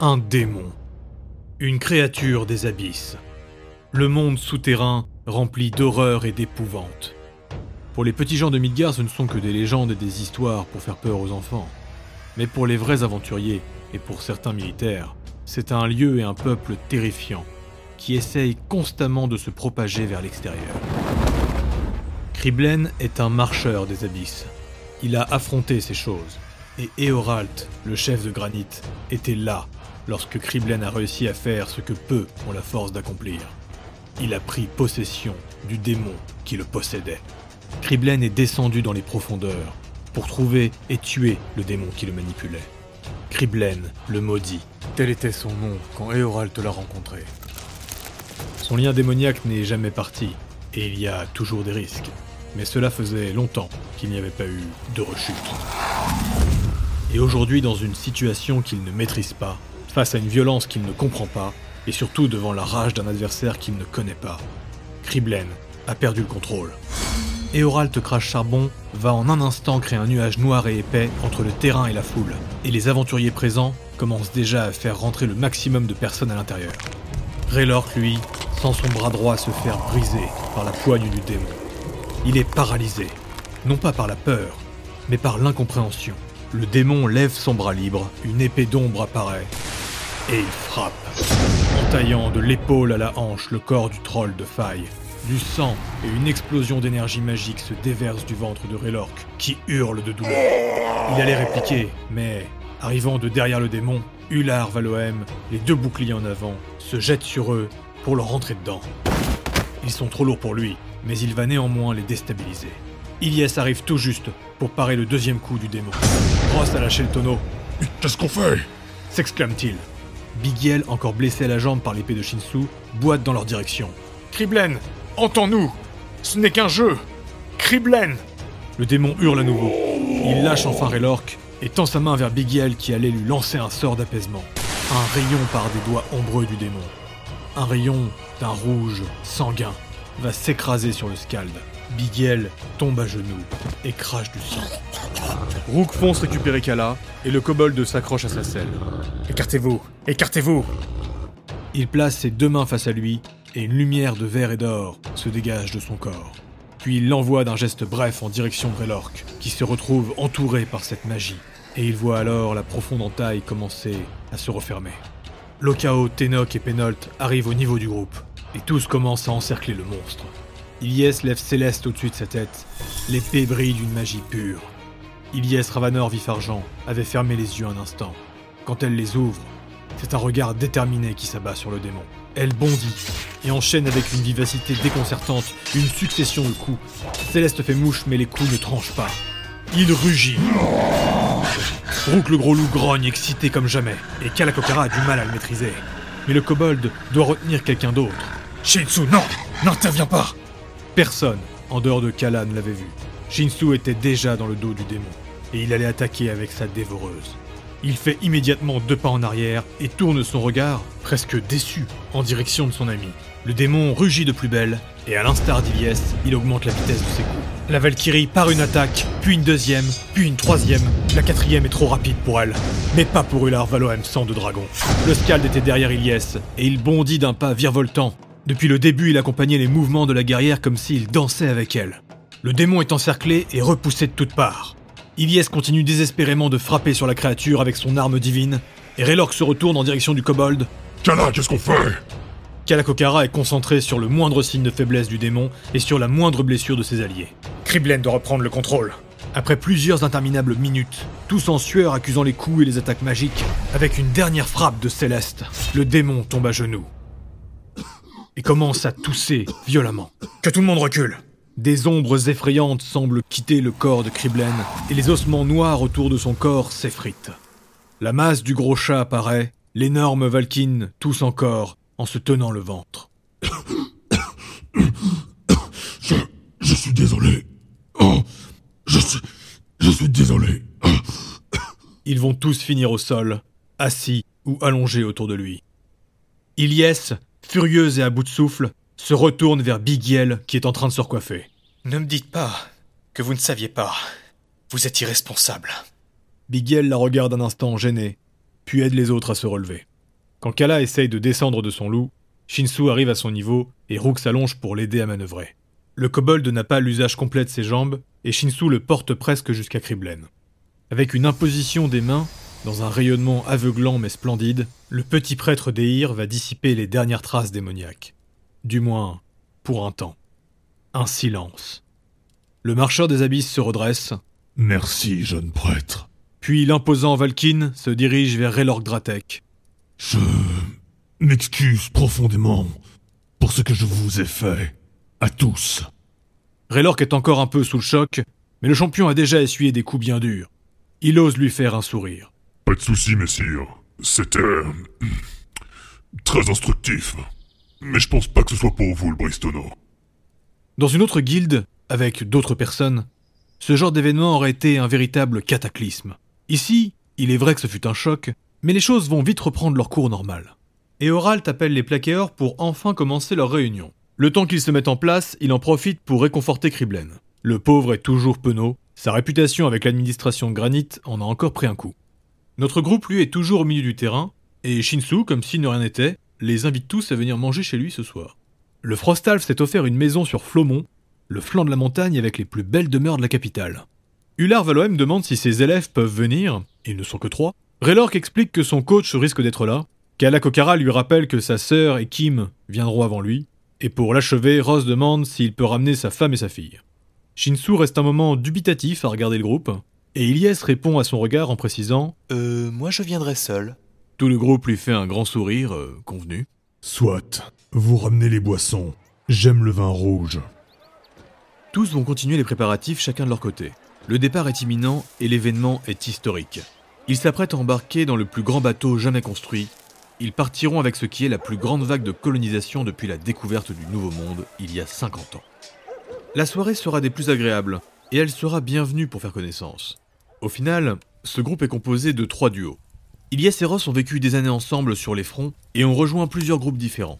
Un démon. Une créature des abysses. Le monde souterrain rempli d'horreur et d'épouvante. Pour les petits gens de Midgard, ce ne sont que des légendes et des histoires pour faire peur aux enfants. Mais pour les vrais aventuriers, et pour certains militaires, c'est un lieu et un peuple terrifiant, qui essayent constamment de se propager vers l'extérieur. Kriblen est un marcheur des abysses. Il a affronté ces choses, et Eoralt, le chef de granit, était là lorsque Kriblen a réussi à faire ce que peu ont la force d'accomplir. Il a pris possession du démon qui le possédait. Kriblen est descendu dans les profondeurs pour trouver et tuer le démon qui le manipulait. Kriblen, le maudit. Tel était son nom quand Eoralt l'a rencontré. Son lien démoniaque n'est jamais parti, et il y a toujours des risques. Mais cela faisait longtemps qu'il n'y avait pas eu de rechute. Et aujourd'hui, dans une situation qu'il ne maîtrise pas, face à une violence qu'il ne comprend pas, et surtout devant la rage d'un adversaire qu'il ne connaît pas, Kriblen a perdu le contrôle. Eoralt Crash Charbon va en un instant créer un nuage noir et épais entre le terrain et la foule, et les aventuriers présents commencent déjà à faire rentrer le maximum de personnes à l'intérieur. Raylork, lui, sent son bras droit se faire briser par la poigne du démon. Il est paralysé, non pas par la peur, mais par l'incompréhension. Le démon lève son bras libre, une épée d'ombre apparaît, et il frappe, entaillant de l'épaule à la hanche le corps du troll de faille. Du sang et une explosion d'énergie magique se déversent du ventre de Raylork, qui hurle de douleur. Il allait répliquer, mais, arrivant de derrière le démon, Ular Valoem, les deux boucliers en avant, se jette sur eux pour leur rentrer dedans. Ils sont trop lourds pour lui, mais il va néanmoins les déstabiliser. Ilyes arrive tout juste pour parer le deuxième coup du démon. Ross a lâché le tonneau, Qu'est-ce qu'on fait? S'exclame-t-il. Bigiel, encore blessé à la jambe par l'épée de Shinsu, boite dans leur direction. Kriblen, entends-nous Ce n'est qu'un jeu Kriblen Le démon hurle à nouveau. Il lâche enfin Raylork et tend sa main vers Bigiel qui allait lui lancer un sort d'apaisement. Un rayon par des doigts ombreux du démon. Un rayon d'un rouge sanguin va s'écraser sur le scald. Bigiel tombe à genoux et crache du sang. Rook fonce récupérer Kala et le kobold s'accroche à sa selle. Écartez-vous Écartez-vous Il place ses deux mains face à lui et une lumière de verre et d'or se dégage de son corps. Puis il l'envoie d'un geste bref en direction de Relork, qui se retrouve entouré par cette magie. Et il voit alors la profonde entaille commencer à se refermer. Lokao, Tenok et Penolt arrivent au niveau du groupe, et tous commencent à encercler le monstre. Ilyes lève Céleste au-dessus de sa tête. L'épée brille d'une magie pure. Ilyes Ravanor Vif Argent avait fermé les yeux un instant. Quand elle les ouvre, c'est un regard déterminé qui s'abat sur le démon. Elle bondit et enchaîne avec une vivacité déconcertante une succession de coups. Céleste fait mouche mais les coups ne tranchent pas. Il rugit. Rook le gros loup grogne excité comme jamais et Kalakokara a du mal à le maîtriser. Mais le kobold doit retenir quelqu'un d'autre. Shinsu, non N'interviens pas Personne, en dehors de Kala, ne l'avait vu. Shinsu était déjà dans le dos du démon, et il allait attaquer avec sa dévoreuse. Il fait immédiatement deux pas en arrière et tourne son regard, presque déçu, en direction de son ami. Le démon rugit de plus belle, et à l'instar d'Iliès, il augmente la vitesse de ses coups. La Valkyrie part une attaque, puis une deuxième, puis une troisième. La quatrième est trop rapide pour elle, mais pas pour Ular Valoem sang de dragon. Le Scald était derrière Iliès, et il bondit d'un pas virevoltant. Depuis le début, il accompagnait les mouvements de la guerrière comme s'il dansait avec elle. Le démon est encerclé et repoussé de toutes parts. Iliès continue désespérément de frapper sur la créature avec son arme divine, et Raylork se retourne en direction du kobold. Kala, qu'est-ce qu'on fait? Kalakokara est concentré sur le moindre signe de faiblesse du démon et sur la moindre blessure de ses alliés. Kriblen doit reprendre le contrôle. Après plusieurs interminables minutes, tous en sueur accusant les coups et les attaques magiques, avec une dernière frappe de Céleste, le démon tombe à genoux et commence à tousser violemment. Que tout le monde recule Des ombres effrayantes semblent quitter le corps de Kriblen et les ossements noirs autour de son corps s'effritent. La masse du gros chat apparaît, l'énorme Valkyne tousse encore en se tenant le ventre. Je, je suis désolé. Oh, je suis, je suis désolé. Ils vont tous finir au sol, assis ou allongés autour de lui. Ilyes, furieuse et à bout de souffle, se retourne vers Bigiel qui est en train de se recoiffer. Ne me dites pas que vous ne saviez pas. Vous êtes irresponsable. Bigiel la regarde un instant gêné, puis aide les autres à se relever. Quand Kala essaye de descendre de son loup, Shinsu arrive à son niveau et Rook s'allonge pour l'aider à manœuvrer. Le kobold n'a pas l'usage complet de ses jambes et Shinsu le porte presque jusqu'à Kriblen. Avec une imposition des mains, dans un rayonnement aveuglant mais splendide, le petit prêtre d'Eir va dissiper les dernières traces démoniaques. Du moins, pour un temps. Un silence. Le marcheur des abysses se redresse, Merci, jeune prêtre. puis l'imposant Valkyne se dirige vers Relorg Dratek. Je m'excuse profondément pour ce que je vous ai fait. À tous. Relorg est encore un peu sous le choc, mais le champion a déjà essuyé des coups bien durs. Il ose lui faire un sourire. Pas de souci, messire. C'était... euh, très instructif. Mais je pense pas que ce soit pour vous, le Bristono. Dans une autre guilde, avec d'autres personnes, ce genre d'événement aurait été un véritable cataclysme. Ici, il est vrai que ce fut un choc, mais les choses vont vite reprendre leur cours normal. Et Oralt appelle les plaqueurs pour enfin commencer leur réunion. Le temps qu'ils se mettent en place, il en profite pour réconforter Kriblen. Le pauvre est toujours penaud, sa réputation avec l'administration de Granit en a encore pris un coup. Notre groupe, lui, est toujours au milieu du terrain, et Shinsu, comme si ne rien n'était, les invite tous à venir manger chez lui ce soir. Le Frostalf s'est offert une maison sur Flomont, le flanc de la montagne avec les plus belles demeures de la capitale. Ular Valoem demande si ses élèves peuvent venir, ils ne sont que trois. Raylork explique que son coach risque d'être là. Kala Kokara lui rappelle que sa sœur et Kim viendront avant lui. Et pour l'achever, Ross demande s'il peut ramener sa femme et sa fille. Shinsu reste un moment dubitatif à regarder le groupe, et Ilyes répond à son regard en précisant Euh, moi je viendrai seul. Tout le groupe lui fait un grand sourire, euh, convenu. Soit. Vous ramenez les boissons. J'aime le vin rouge. Tous vont continuer les préparatifs chacun de leur côté. Le départ est imminent et l'événement est historique. Ils s'apprêtent à embarquer dans le plus grand bateau jamais construit. Ils partiront avec ce qui est la plus grande vague de colonisation depuis la découverte du Nouveau Monde il y a 50 ans. La soirée sera des plus agréables et elle sera bienvenue pour faire connaissance. Au final, ce groupe est composé de trois duos. Ilyes et Ross ont vécu des années ensemble sur les fronts et ont rejoint plusieurs groupes différents.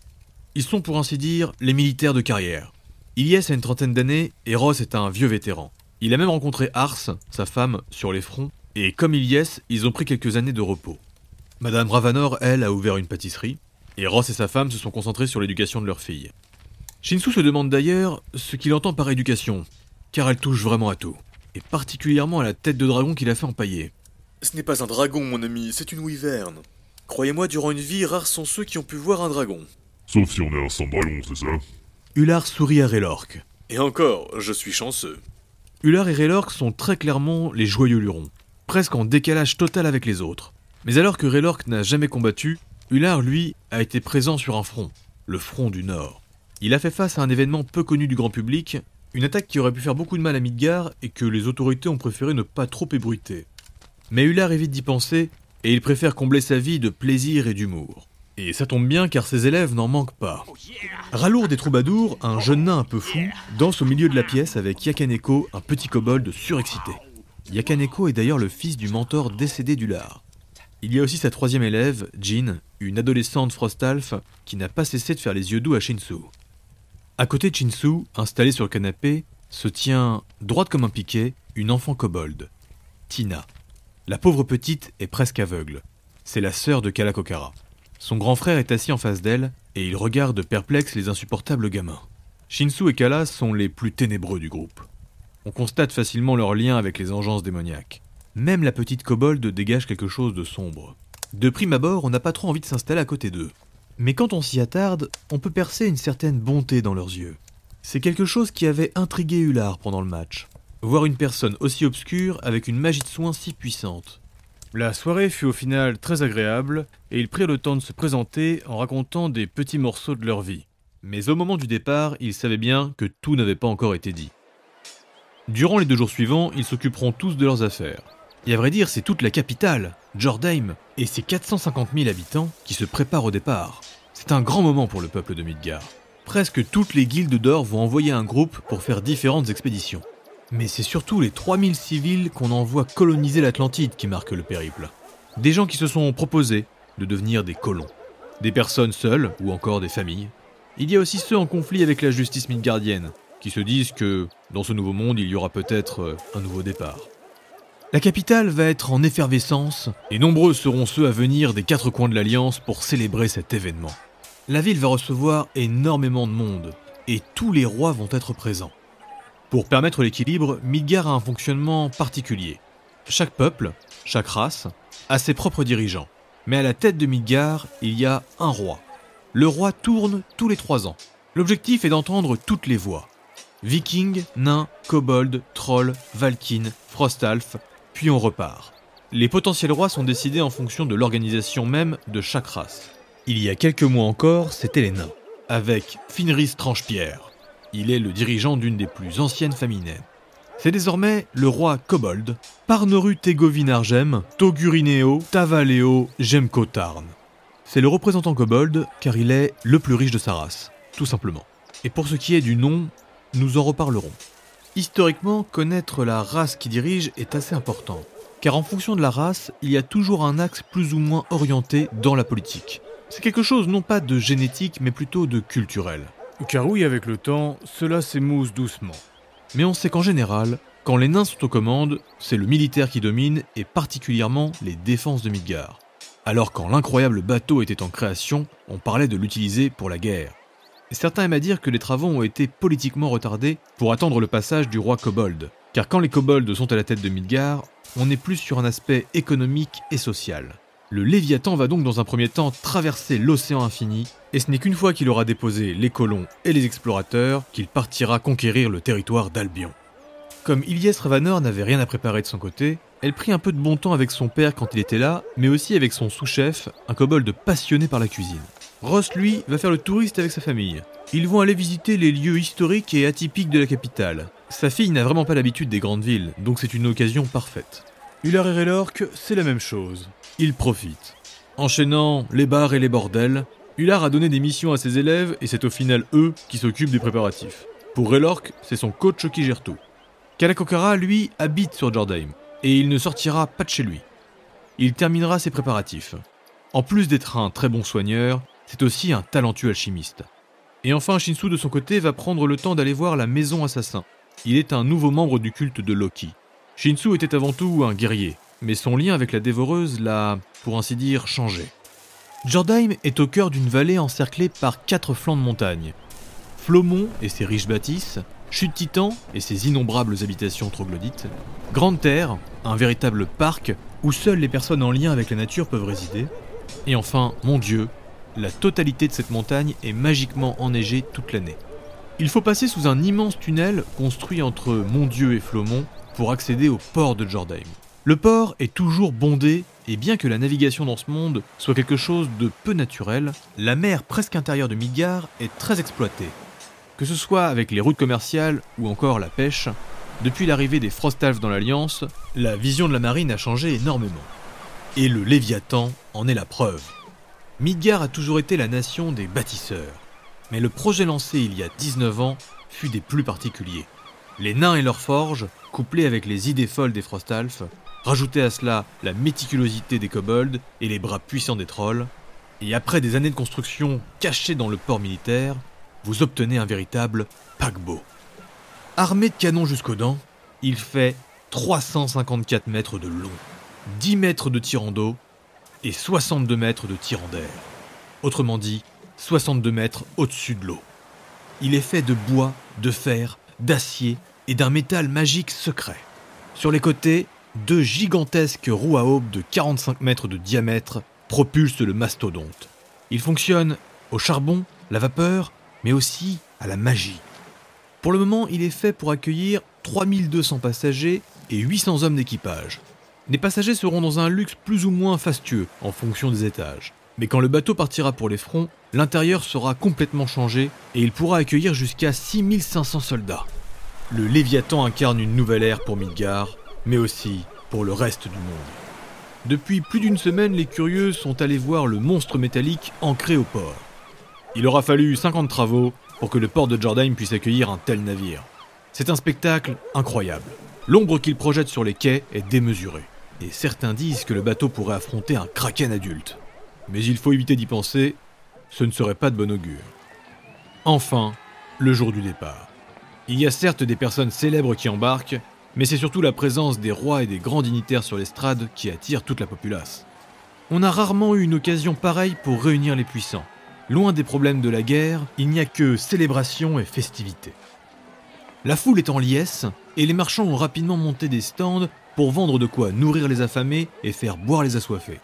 Ils sont pour ainsi dire les militaires de carrière. Ilyes a une trentaine d'années et Ross est un vieux vétéran. Il a même rencontré Ars, sa femme, sur les fronts, et comme Ilyes, ils ont pris quelques années de repos. Madame Ravanor, elle, a ouvert une pâtisserie, et Ross et sa femme se sont concentrés sur l'éducation de leur fille. Shinsu se demande d'ailleurs ce qu'il entend par éducation, car elle touche vraiment à tout, et particulièrement à la tête de dragon qu'il a fait empailler. Ce n'est pas un dragon, mon ami, c'est une wyverne. Croyez-moi, durant une vie, rares sont ceux qui ont pu voir un dragon. Sauf si on est un sang dragon, c'est ça? Ular sourit à Raylork. Et encore, je suis chanceux. Ular et Raylork sont très clairement les joyeux lurons, presque en décalage total avec les autres. Mais alors que Raylork n'a jamais combattu, Ular, lui, a été présent sur un front, le front du Nord. Il a fait face à un événement peu connu du grand public, une attaque qui aurait pu faire beaucoup de mal à Midgar et que les autorités ont préféré ne pas trop ébruiter. Mais Ular évite d'y penser, et il préfère combler sa vie de plaisir et d'humour. Et ça tombe bien car ses élèves n'en manquent pas. Ralour des troubadours, un jeune nain un peu fou, danse au milieu de la pièce avec Yakaneko, un petit kobold surexcité. Yakaneko est d'ailleurs le fils du mentor décédé d'Ular. Il y a aussi sa troisième élève, Jean, une adolescente Frostalf qui n'a pas cessé de faire les yeux doux à Shinsu. À côté de Shinsu, installée sur le canapé, se tient, droite comme un piquet, une enfant kobold, Tina. La pauvre petite est presque aveugle. C'est la sœur de Kalakokara. Son grand frère est assis en face d'elle et il regarde perplexe les insupportables gamins. Shinsu et Kala sont les plus ténébreux du groupe. On constate facilement leur lien avec les engences démoniaques. Même la petite kobold dégage quelque chose de sombre. De prime abord, on n'a pas trop envie de s'installer à côté d'eux. Mais quand on s'y attarde, on peut percer une certaine bonté dans leurs yeux. C'est quelque chose qui avait intrigué Ular pendant le match. Voir une personne aussi obscure avec une magie de soin si puissante. La soirée fut au final très agréable et ils prirent le temps de se présenter en racontant des petits morceaux de leur vie. Mais au moment du départ, ils savaient bien que tout n'avait pas encore été dit. Durant les deux jours suivants, ils s'occuperont tous de leurs affaires. Et à vrai dire, c'est toute la capitale, Jordaim, et ses 450 000 habitants qui se préparent au départ. C'est un grand moment pour le peuple de Midgar. Presque toutes les guildes d'or vont envoyer un groupe pour faire différentes expéditions. Mais c'est surtout les 3000 civils qu'on envoie coloniser l'Atlantide qui marquent le périple. Des gens qui se sont proposés de devenir des colons. Des personnes seules ou encore des familles. Il y a aussi ceux en conflit avec la justice midgardienne, qui se disent que dans ce nouveau monde il y aura peut-être euh, un nouveau départ. La capitale va être en effervescence, et nombreux seront ceux à venir des quatre coins de l'Alliance pour célébrer cet événement. La ville va recevoir énormément de monde, et tous les rois vont être présents. Pour permettre l'équilibre, Midgar a un fonctionnement particulier. Chaque peuple, chaque race, a ses propres dirigeants. Mais à la tête de Midgar, il y a un roi. Le roi tourne tous les trois ans. L'objectif est d'entendre toutes les voix. Vikings, nains, kobolds, trolls, valkynes, frostalf, puis on repart. Les potentiels rois sont décidés en fonction de l'organisation même de chaque race. Il y a quelques mois encore, c'était les nains, avec Finris Tranchepierre. Il est le dirigeant d'une des plus anciennes familles. C'est désormais le roi Kobold, Parnoru Tegovinargem, Togurineo, Tavaleo, Gemkotarn. C'est le représentant Kobold car il est le plus riche de sa race, tout simplement. Et pour ce qui est du nom, nous en reparlerons. Historiquement, connaître la race qui dirige est assez important, car en fonction de la race, il y a toujours un axe plus ou moins orienté dans la politique. C'est quelque chose non pas de génétique, mais plutôt de culturel. Car oui, avec le temps, cela s'émousse doucement. Mais on sait qu'en général, quand les nains sont aux commandes, c'est le militaire qui domine, et particulièrement les défenses de Midgard. Alors quand l'incroyable bateau était en création, on parlait de l'utiliser pour la guerre. Certains aiment à dire que les travaux ont été politiquement retardés pour attendre le passage du roi Kobold, car quand les kobolds sont à la tête de Midgard, on est plus sur un aspect économique et social. Le Léviathan va donc dans un premier temps traverser l'océan infini, et ce n'est qu'une fois qu'il aura déposé les colons et les explorateurs qu'il partira conquérir le territoire d'Albion. Comme Ilyes Ravanor n'avait rien à préparer de son côté, elle prit un peu de bon temps avec son père quand il était là, mais aussi avec son sous-chef, un kobold passionné par la cuisine. Ross, lui, va faire le touriste avec sa famille. Ils vont aller visiter les lieux historiques et atypiques de la capitale. Sa fille n'a vraiment pas l'habitude des grandes villes, donc c'est une occasion parfaite. Ular et Relorque, c'est la même chose. Ils profitent. Enchaînant les bars et les bordels, Ular a donné des missions à ses élèves et c'est au final eux qui s'occupent des préparatifs. Pour Relorque, c'est son coach qui gère tout. Kalakokara, lui, habite sur Jordheim, et il ne sortira pas de chez lui. Il terminera ses préparatifs. En plus d'être un très bon soigneur, c'est aussi un talentueux alchimiste. Et enfin, Shinsu de son côté va prendre le temps d'aller voir la maison assassin. Il est un nouveau membre du culte de Loki. Shinsu était avant tout un guerrier, mais son lien avec la dévoreuse l'a, pour ainsi dire, changé. Jordheim est au cœur d'une vallée encerclée par quatre flancs de montagne. Flomont et ses riches bâtisses, Chute Titan et ses innombrables habitations troglodytes, Grande Terre, un véritable parc où seules les personnes en lien avec la nature peuvent résider, et enfin, mon Dieu, la totalité de cette montagne est magiquement enneigée toute l'année. Il faut passer sous un immense tunnel construit entre Montdieu et Flomont pour accéder au port de Jordheim. Le port est toujours bondé et bien que la navigation dans ce monde soit quelque chose de peu naturel, la mer presque intérieure de Midgard est très exploitée. Que ce soit avec les routes commerciales ou encore la pêche, depuis l'arrivée des Frostalfs dans l'Alliance, la vision de la marine a changé énormément. Et le Léviathan en est la preuve. Midgard a toujours été la nation des bâtisseurs. Mais le projet lancé il y a 19 ans fut des plus particuliers. Les nains et leurs forges, couplés avec les idées folles des Frostalfs, rajoutaient à cela la méticulosité des kobolds et les bras puissants des trolls, et après des années de construction cachées dans le port militaire, vous obtenez un véritable paquebot. Armé de canons jusqu'aux dents, il fait 354 mètres de long, 10 mètres de tirant d'eau et 62 mètres de tirant d'air. Autrement dit, 62 mètres au-dessus de l'eau. Il est fait de bois, de fer, d'acier et d'un métal magique secret. Sur les côtés, deux gigantesques roues à aube de 45 mètres de diamètre propulsent le mastodonte. Il fonctionne au charbon, la vapeur, mais aussi à la magie. Pour le moment, il est fait pour accueillir 3200 passagers et 800 hommes d'équipage. Les passagers seront dans un luxe plus ou moins fastueux en fonction des étages. Mais quand le bateau partira pour les fronts, l'intérieur sera complètement changé et il pourra accueillir jusqu'à 6500 soldats. Le Léviathan incarne une nouvelle ère pour Midgard, mais aussi pour le reste du monde. Depuis plus d'une semaine, les curieux sont allés voir le monstre métallique ancré au port. Il aura fallu 50 travaux pour que le port de Jordan puisse accueillir un tel navire. C'est un spectacle incroyable. L'ombre qu'il projette sur les quais est démesurée. Et certains disent que le bateau pourrait affronter un kraken adulte. Mais il faut éviter d'y penser, ce ne serait pas de bon augure. Enfin, le jour du départ. Il y a certes des personnes célèbres qui embarquent, Mais c'est surtout la présence des rois et des grands dignitaires sur l'estrade qui attire toute la populace. On a rarement eu une occasion pareille pour réunir les puissants. Loin des problèmes de la guerre, il n'y a que célébration et festivités. La foule est en liesse et les marchands ont rapidement monté des stands pour vendre de quoi nourrir les affamés et faire boire les assoiffés.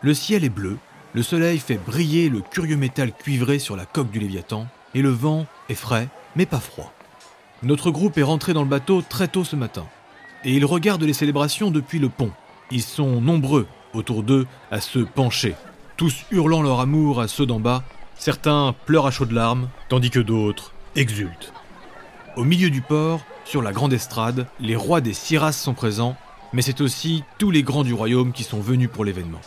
Le ciel est bleu, le soleil fait briller le curieux métal cuivré sur la coque du Léviathan et le vent est frais mais pas froid. Notre groupe est rentré dans le bateau très tôt ce matin et ils regardent les célébrations depuis le pont. Ils sont nombreux autour d'eux à se pencher, tous hurlant leur amour à ceux d'en bas. Certains pleurent à chaudes larmes, tandis que d'autres exultent. Au milieu du port, sur la grande estrade, les rois des Siras sont présents, mais c'est aussi tous les grands du royaume qui sont venus pour l'événement.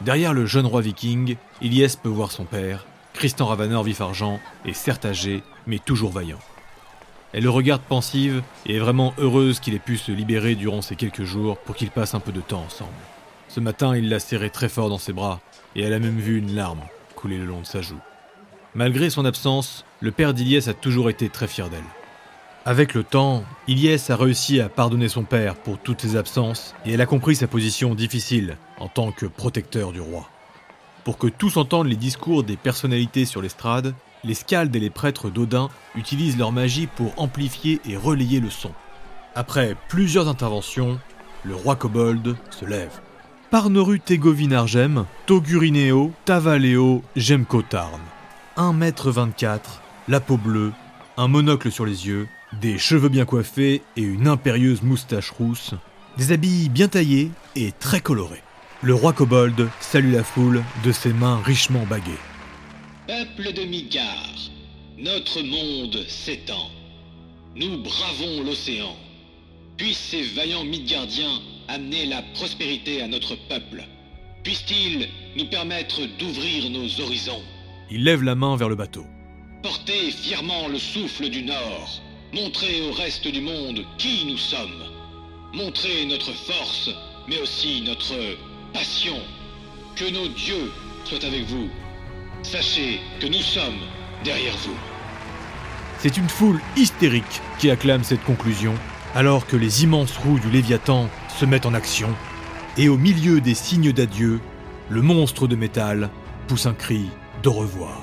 Derrière le jeune roi viking, Ilyes peut voir son père, Tristan Ravanor vif argent, est certes âgé, mais toujours vaillant. Elle le regarde pensive et est vraiment heureuse qu'il ait pu se libérer durant ces quelques jours pour qu'ils passent un peu de temps ensemble. Ce matin, il l'a serré très fort dans ses bras, et elle a même vu une larme couler le long de sa joue. Malgré son absence, le père d'Iliès a toujours été très fier d'elle. Avec le temps, Ilyes a réussi à pardonner son père pour toutes ses absences et elle a compris sa position difficile en tant que protecteur du roi. Pour que tous entendent les discours des personnalités sur l'estrade, les scaldes et les prêtres d'Odin utilisent leur magie pour amplifier et relayer le son. Après plusieurs interventions, le roi kobold se lève. Parnoru Tegovinargem, Togurineo, Tavaleo, Gemkotarn. 1m24, la peau bleue, un monocle sur les yeux, des cheveux bien coiffés et une impérieuse moustache rousse, des habits bien taillés et très colorés. Le roi kobold salue la foule de ses mains richement baguées. Peuple de Midgard, notre monde s'étend. Nous bravons l'océan. Puissent ces vaillants Midgardiens amener la prospérité à notre peuple. Puissent-ils nous permettre d'ouvrir nos horizons. Il lève la main vers le bateau. Portez fièrement le souffle du Nord. Montrez au reste du monde qui nous sommes. Montrez notre force, mais aussi notre passion. Que nos dieux soient avec vous. Sachez que nous sommes derrière vous. C'est une foule hystérique qui acclame cette conclusion, alors que les immenses roues du Léviathan se mettent en action, et au milieu des signes d'adieu, le monstre de métal pousse un cri de revoir.